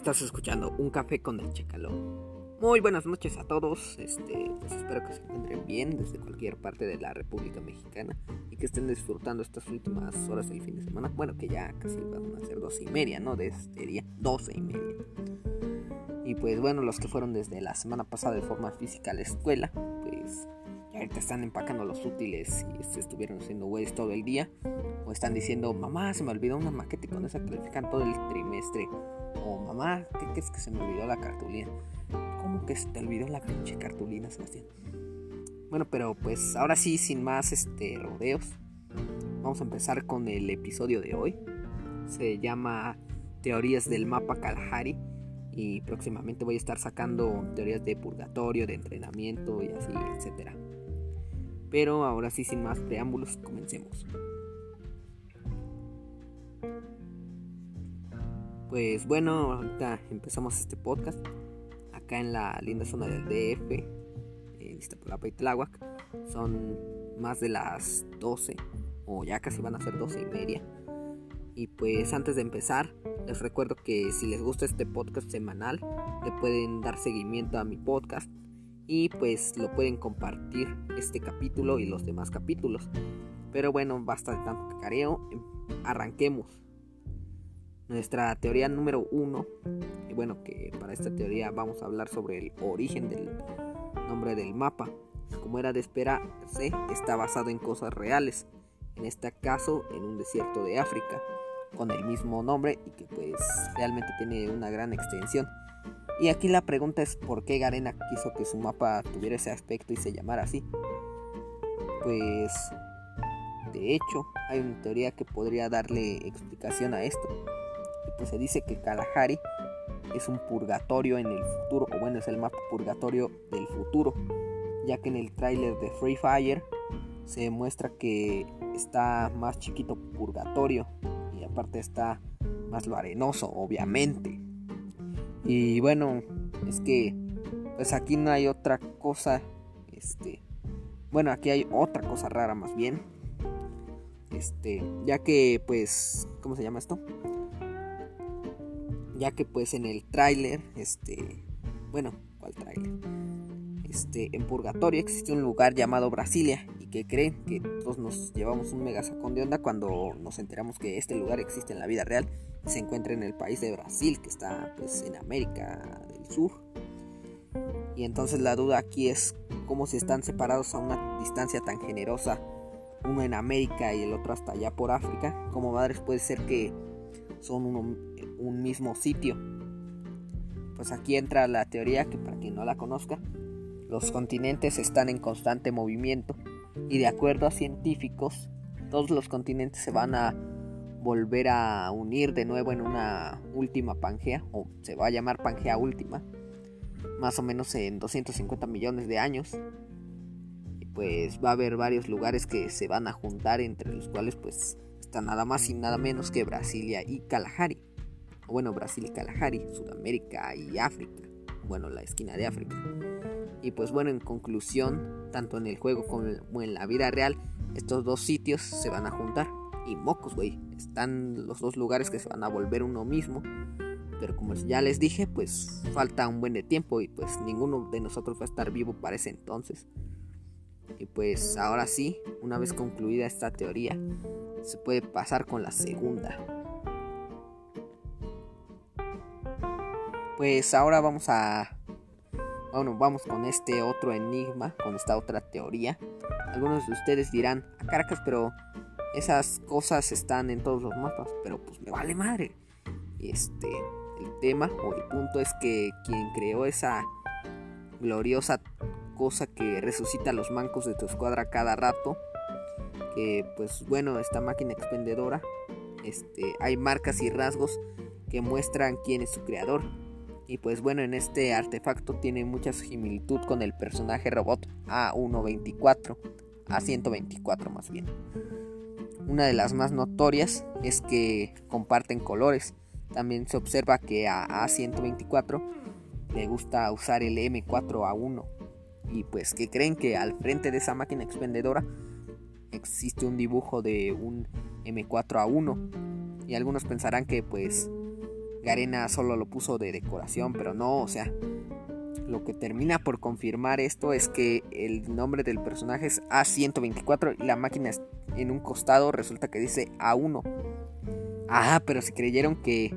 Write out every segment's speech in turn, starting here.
Estás escuchando Un Café con el Checalo. Muy buenas noches a todos. Este, pues espero que se encuentren bien desde cualquier parte de la República Mexicana y que estén disfrutando estas últimas horas del fin de semana. Bueno, que ya casi van a ser doce y media, ¿no? De este día, doce y media. Y pues bueno, los que fueron desde la semana pasada de forma física a la escuela, pues ahorita están empacando los útiles y se estuvieron haciendo güeyes todo el día. O están diciendo, mamá, se me olvidó una maqueta y con esa califican todo el trimestre. O mamá, ¿qué, es que se me olvidó la cartulina? ¿Cómo que se te olvidó la pinche cartulina, Sebastián? Bueno, pero pues ahora sí, sin más este, rodeos, vamos a empezar con el episodio de hoy. Se llama Teorías del mapa Kalahari y próximamente voy a estar sacando teorías de purgatorio, de entrenamiento y así, etcétera. Pero ahora sí, sin más preámbulos, comencemos. Pues bueno, ahorita empezamos este podcast acá en la linda zona del DF, en Iztapalapa y Tláhuac. Son más de las 12, o ya casi van a ser 12 y media. Y pues antes de empezar, les recuerdo que si les gusta este podcast semanal, le pueden dar seguimiento a mi podcast y pues lo pueden compartir este capítulo y los demás capítulos. Pero bueno, basta de tanto cacareo, arranquemos nuestra teoría número uno, y bueno, que para esta teoría vamos a hablar sobre el origen del nombre del mapa. Como era de esperarse, está basado en cosas reales, en este caso en un desierto de África, con el mismo nombre y que pues realmente tiene una gran extensión. Y aquí la pregunta es por qué Garena quiso que su mapa tuviera ese aspecto y se llamara así. Pues de hecho hay una teoría que podría darle explicación a esto se dice que Kalahari es un purgatorio en el futuro, o bueno, es el mapa purgatorio del futuro, ya que en el tráiler de Free Fire se muestra que está más chiquito purgatorio y aparte está más lo arenoso, obviamente. Y bueno, es que pues aquí no hay otra cosa, este, bueno, aquí hay otra cosa rara más bien. Este, ya que pues, ¿cómo se llama esto? Ya que pues en el tráiler, este, bueno, ¿cuál tráiler? Este, en Purgatorio existe un lugar llamado Brasilia y que creen que todos nos llevamos un mega sacón de onda cuando nos enteramos que este lugar existe en la vida real y se encuentra en el país de Brasil, que está pues en América del Sur. Y entonces la duda aquí es cómo se están separados a una distancia tan generosa, uno en América y el otro hasta allá por África. Como madres puede ser que son uno, un mismo sitio. Pues aquí entra la teoría que para quien no la conozca, los continentes están en constante movimiento y de acuerdo a científicos, todos los continentes se van a volver a unir de nuevo en una última Pangea, o se va a llamar Pangea última, más o menos en 250 millones de años. Pues va a haber varios lugares que se van a juntar, entre los cuales pues está nada más y nada menos que Brasilia y Kalahari bueno, Brasil y Kalahari, Sudamérica y África, bueno, la esquina de África. Y pues bueno, en conclusión, tanto en el juego como en la vida real, estos dos sitios se van a juntar. Y mocos, güey, están los dos lugares que se van a volver uno mismo. Pero como ya les dije, pues falta un buen de tiempo y pues ninguno de nosotros va a estar vivo para ese entonces. Y pues ahora sí, una vez concluida esta teoría, se puede pasar con la segunda. Pues ahora vamos a... Bueno, vamos con este otro enigma, con esta otra teoría. Algunos de ustedes dirán, a ah, Caracas, pero esas cosas están en todos los mapas, pero pues me vale madre. Este, el tema o el punto es que quien creó esa gloriosa cosa que resucita los mancos de tu escuadra cada rato, que pues bueno, esta máquina expendedora, este, hay marcas y rasgos que muestran quién es su creador. Y pues bueno, en este artefacto tiene mucha similitud con el personaje robot A124, A124 más bien. Una de las más notorias es que comparten colores. También se observa que a A124 le gusta usar el M4A1. Y pues que creen que al frente de esa máquina expendedora existe un dibujo de un M4A1. Y algunos pensarán que pues Garena solo lo puso de decoración, pero no, o sea, lo que termina por confirmar esto es que el nombre del personaje es A124 y la máquina en un costado resulta que dice A1. Ah, pero si creyeron que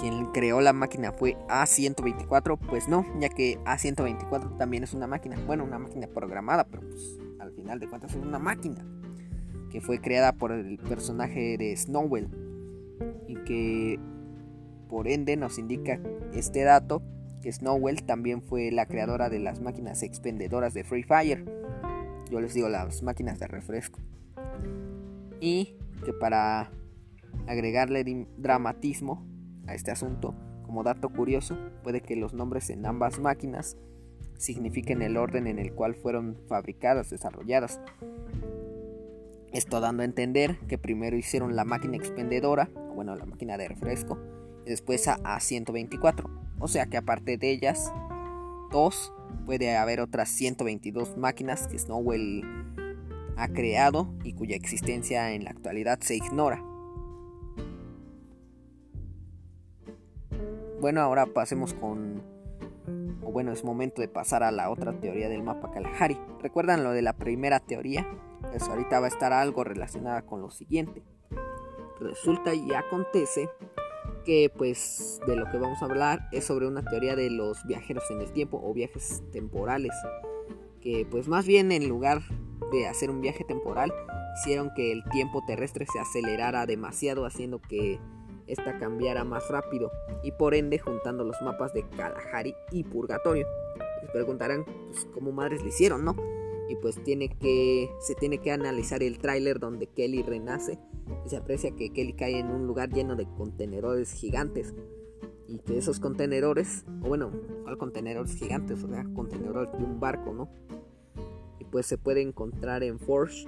quien creó la máquina fue A124, pues no, ya que A124 también es una máquina, bueno, una máquina programada, pero pues al final de cuentas es una máquina que fue creada por el personaje de Snowbell y que por ende nos indica este dato que Snowbell también fue la creadora de las máquinas expendedoras de Free Fire. Yo les digo las máquinas de refresco. Y que para agregarle dramatismo a este asunto, como dato curioso, puede que los nombres en ambas máquinas signifiquen el orden en el cual fueron fabricadas, desarrolladas. Esto dando a entender que primero hicieron la máquina expendedora, bueno, la máquina de refresco, después a A124. O sea que aparte de ellas, dos, puede haber otras 122 máquinas que Snowell ha creado y cuya existencia en la actualidad se ignora. Bueno, ahora pasemos con... O bueno, es momento de pasar a la otra teoría del mapa Kalahari. ¿Recuerdan lo de la primera teoría? Pues ahorita va a estar algo relacionada con lo siguiente. Resulta y acontece que pues de lo que vamos a hablar es sobre una teoría de los viajeros en el tiempo o viajes temporales. Que pues más bien en lugar de hacer un viaje temporal hicieron que el tiempo terrestre se acelerara demasiado haciendo que esta cambiara más rápido y por ende juntando los mapas de Kalahari y Purgatorio. Se preguntarán pues, cómo madres lo hicieron, ¿no? Y pues tiene que se tiene que analizar el tráiler donde Kelly renace y se aprecia que Kelly cae en un lugar lleno de contenedores gigantes y que esos contenedores, o bueno, ¿cuál contenedores gigantes? O sea, contenedores de un barco, ¿no? Y pues se puede encontrar en Forge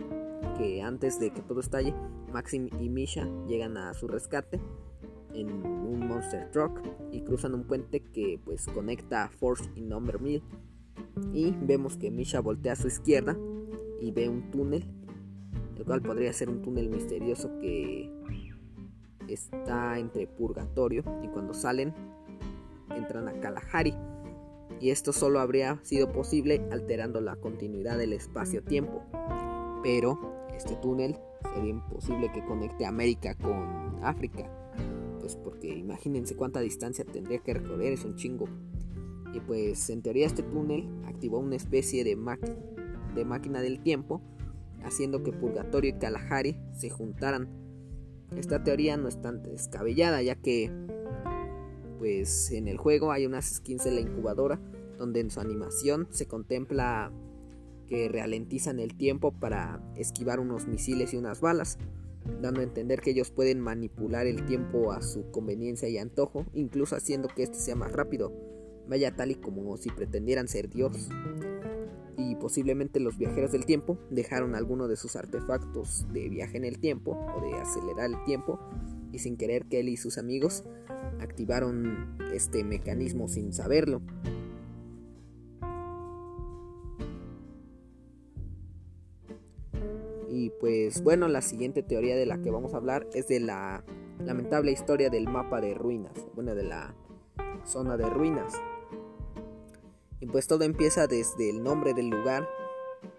que antes de que todo estalle, Maxim y Misha llegan a su rescate en un monster truck y cruzan un puente que pues conecta a Force y Number Mill y vemos que Misha voltea a su izquierda y ve un túnel el cual podría ser un túnel misterioso que está entre purgatorio y cuando salen entran a Kalahari y esto solo habría sido posible alterando la continuidad del espacio-tiempo pero este túnel sería imposible que conecte América con África pues, porque imagínense cuánta distancia tendría que recorrer, es un chingo. Y pues en teoría este túnel activó una especie de, de máquina del tiempo, haciendo que Purgatorio y Kalahari se juntaran. Esta teoría no es tan descabellada, ya que pues en el juego hay unas skins de la incubadora donde en su animación se contempla que ralentizan el tiempo para esquivar unos misiles y unas balas dando a entender que ellos pueden manipular el tiempo a su conveniencia y antojo, incluso haciendo que este sea más rápido, vaya tal y como si pretendieran ser Dios. Posiblemente los viajeros del tiempo dejaron alguno de sus artefactos de viaje en el tiempo o de acelerar el tiempo y sin querer que él y sus amigos activaron este mecanismo sin saberlo. Y pues bueno, la siguiente teoría de la que vamos a hablar es de la lamentable historia del mapa de ruinas, bueno, de la zona de ruinas. Y pues todo empieza desde el nombre del lugar,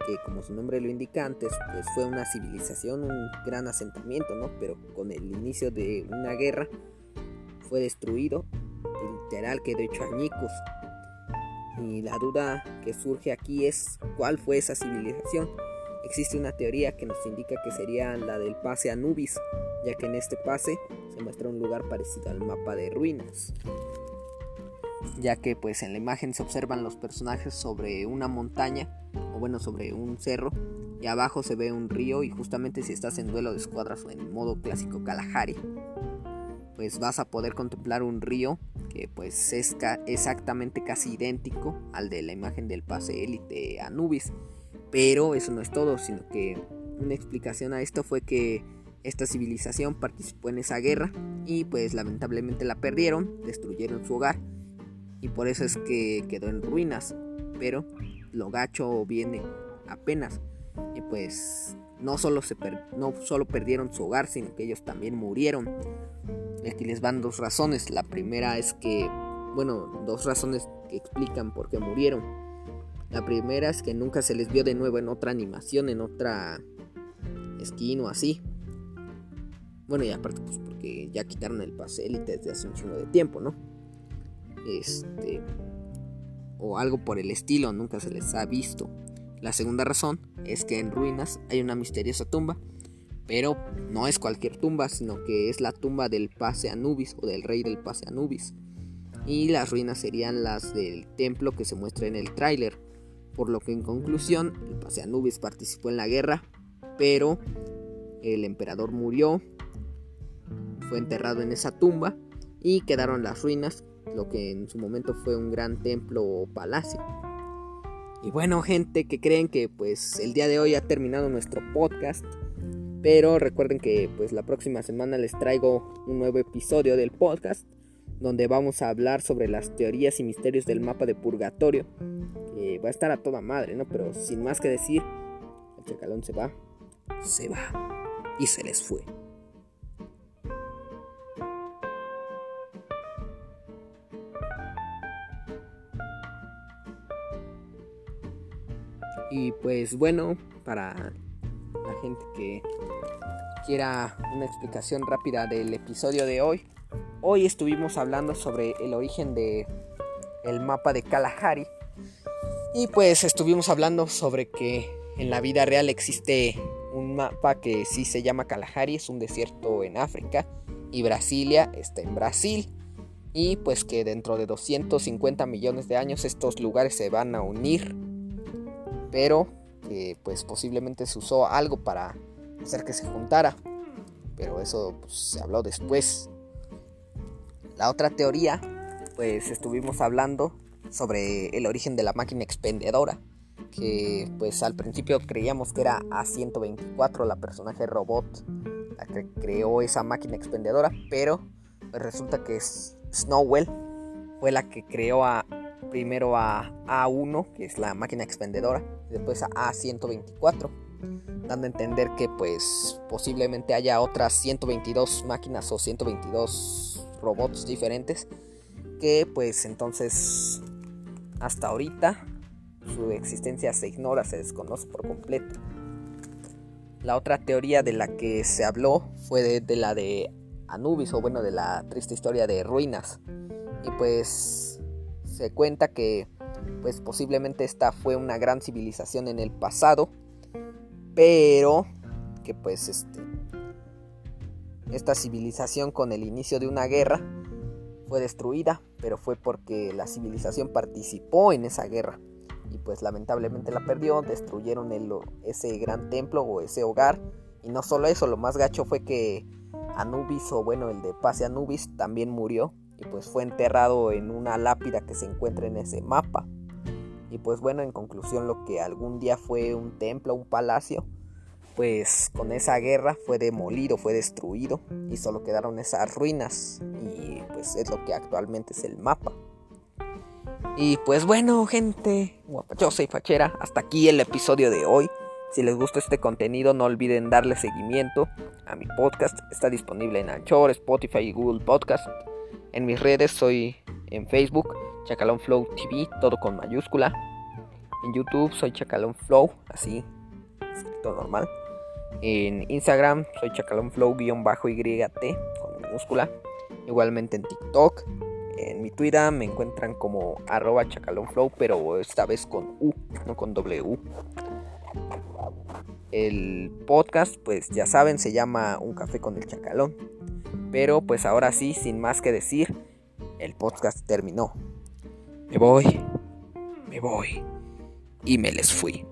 que como su nombre lo indica antes, pues fue una civilización, un gran asentamiento, ¿no? Pero con el inicio de una guerra fue destruido, literal quedó hecho añicos. Y la duda que surge aquí es cuál fue esa civilización Existe una teoría que nos indica que sería la del pase Anubis, ya que en este pase se muestra un lugar parecido al mapa de ruinas. Ya que pues en la imagen se observan los personajes sobre una montaña, o bueno, sobre un cerro, y abajo se ve un río y justamente si estás en duelo de escuadras o en modo clásico Kalahari, pues vas a poder contemplar un río que pues es exactamente casi idéntico al de la imagen del pase élite Anubis. Pero eso no es todo, sino que una explicación a esto fue que esta civilización participó en esa guerra y pues lamentablemente la perdieron, destruyeron su hogar y por eso es que quedó en ruinas. Pero lo gacho viene apenas y pues no solo, se no solo perdieron su hogar, sino que ellos también murieron. aquí les van dos razones. La primera es que, bueno, dos razones que explican por qué murieron. La primera es que nunca se les vio de nuevo en otra animación, en otra skin o así. Bueno, y aparte, pues porque ya quitaron el pase élite desde hace un chingo de tiempo, ¿no? Este. O algo por el estilo, nunca se les ha visto. La segunda razón es que en ruinas hay una misteriosa tumba, pero no es cualquier tumba, sino que es la tumba del Pase Anubis o del rey del Pase Anubis. Y las ruinas serían las del templo que se muestra en el tráiler. Por lo que en conclusión, el Pase Anubis participó en la guerra, pero el emperador murió, fue enterrado en esa tumba y quedaron las ruinas, lo que en su momento fue un gran templo o palacio. Y bueno, gente que creen que pues el día de hoy ha terminado nuestro podcast, pero recuerden que pues la próxima semana les traigo un nuevo episodio del podcast donde vamos a hablar sobre las teorías y misterios del mapa de purgatorio, va a estar a toda madre, ¿no? Pero sin más que decir, el chacalón se va, se va y se les fue. Y pues bueno, para la gente que quiera una explicación rápida del episodio de hoy, hoy estuvimos hablando sobre el origen de el mapa de Kalahari y pues estuvimos hablando sobre que en la vida real existe un mapa que sí se llama Kalahari, es un desierto en África y Brasilia está en Brasil y pues que dentro de 250 millones de años estos lugares se van a unir pero que pues posiblemente se usó algo para hacer que se juntara, pero eso pues, se habló después. La otra teoría, pues estuvimos hablando sobre el origen de la máquina expendedora, que pues al principio creíamos que era A124 la personaje robot la que creó esa máquina expendedora, pero pues, resulta que Snowwell fue la que creó a primero a A1, que es la máquina expendedora, después a A124, dando a entender que pues posiblemente haya otras 122 máquinas o 122 robots diferentes que pues entonces hasta ahorita su existencia se ignora, se desconoce por completo. La otra teoría de la que se habló fue de, de la de Anubis o bueno de la triste historia de ruinas. Y pues se cuenta que pues posiblemente esta fue una gran civilización en el pasado, pero que pues este esta civilización con el inicio de una guerra fue destruida, pero fue porque la civilización participó en esa guerra y pues lamentablemente la perdió, destruyeron ese gran templo o ese hogar. Y no solo eso, lo más gacho fue que Anubis o bueno el de Pase Anubis también murió y pues fue enterrado en una lápida que se encuentra en ese mapa. Y pues bueno, en conclusión lo que algún día fue un templo, un palacio, pues con esa guerra fue demolido, fue destruido y solo quedaron esas ruinas y pues es lo que actualmente es el mapa. Y pues bueno, gente, yo soy Fachera, hasta aquí el episodio de hoy. Si les gusta este contenido, no olviden darle seguimiento a mi podcast. Está disponible en Anchor, Spotify y Google Podcast. En mis redes soy en Facebook, Chacalón Flow TV, todo con mayúscula. En YouTube soy Chacalón Flow, así, escrito normal. En Instagram soy Chacalón Flow-YT con minúscula. Igualmente en TikTok. En mi Twitter me encuentran como arroba chacalonflow, pero esta vez con U, no con W. El podcast, pues ya saben, se llama Un Café con el Chacalón. Pero pues ahora sí, sin más que decir, el podcast terminó. Me voy, me voy y me les fui.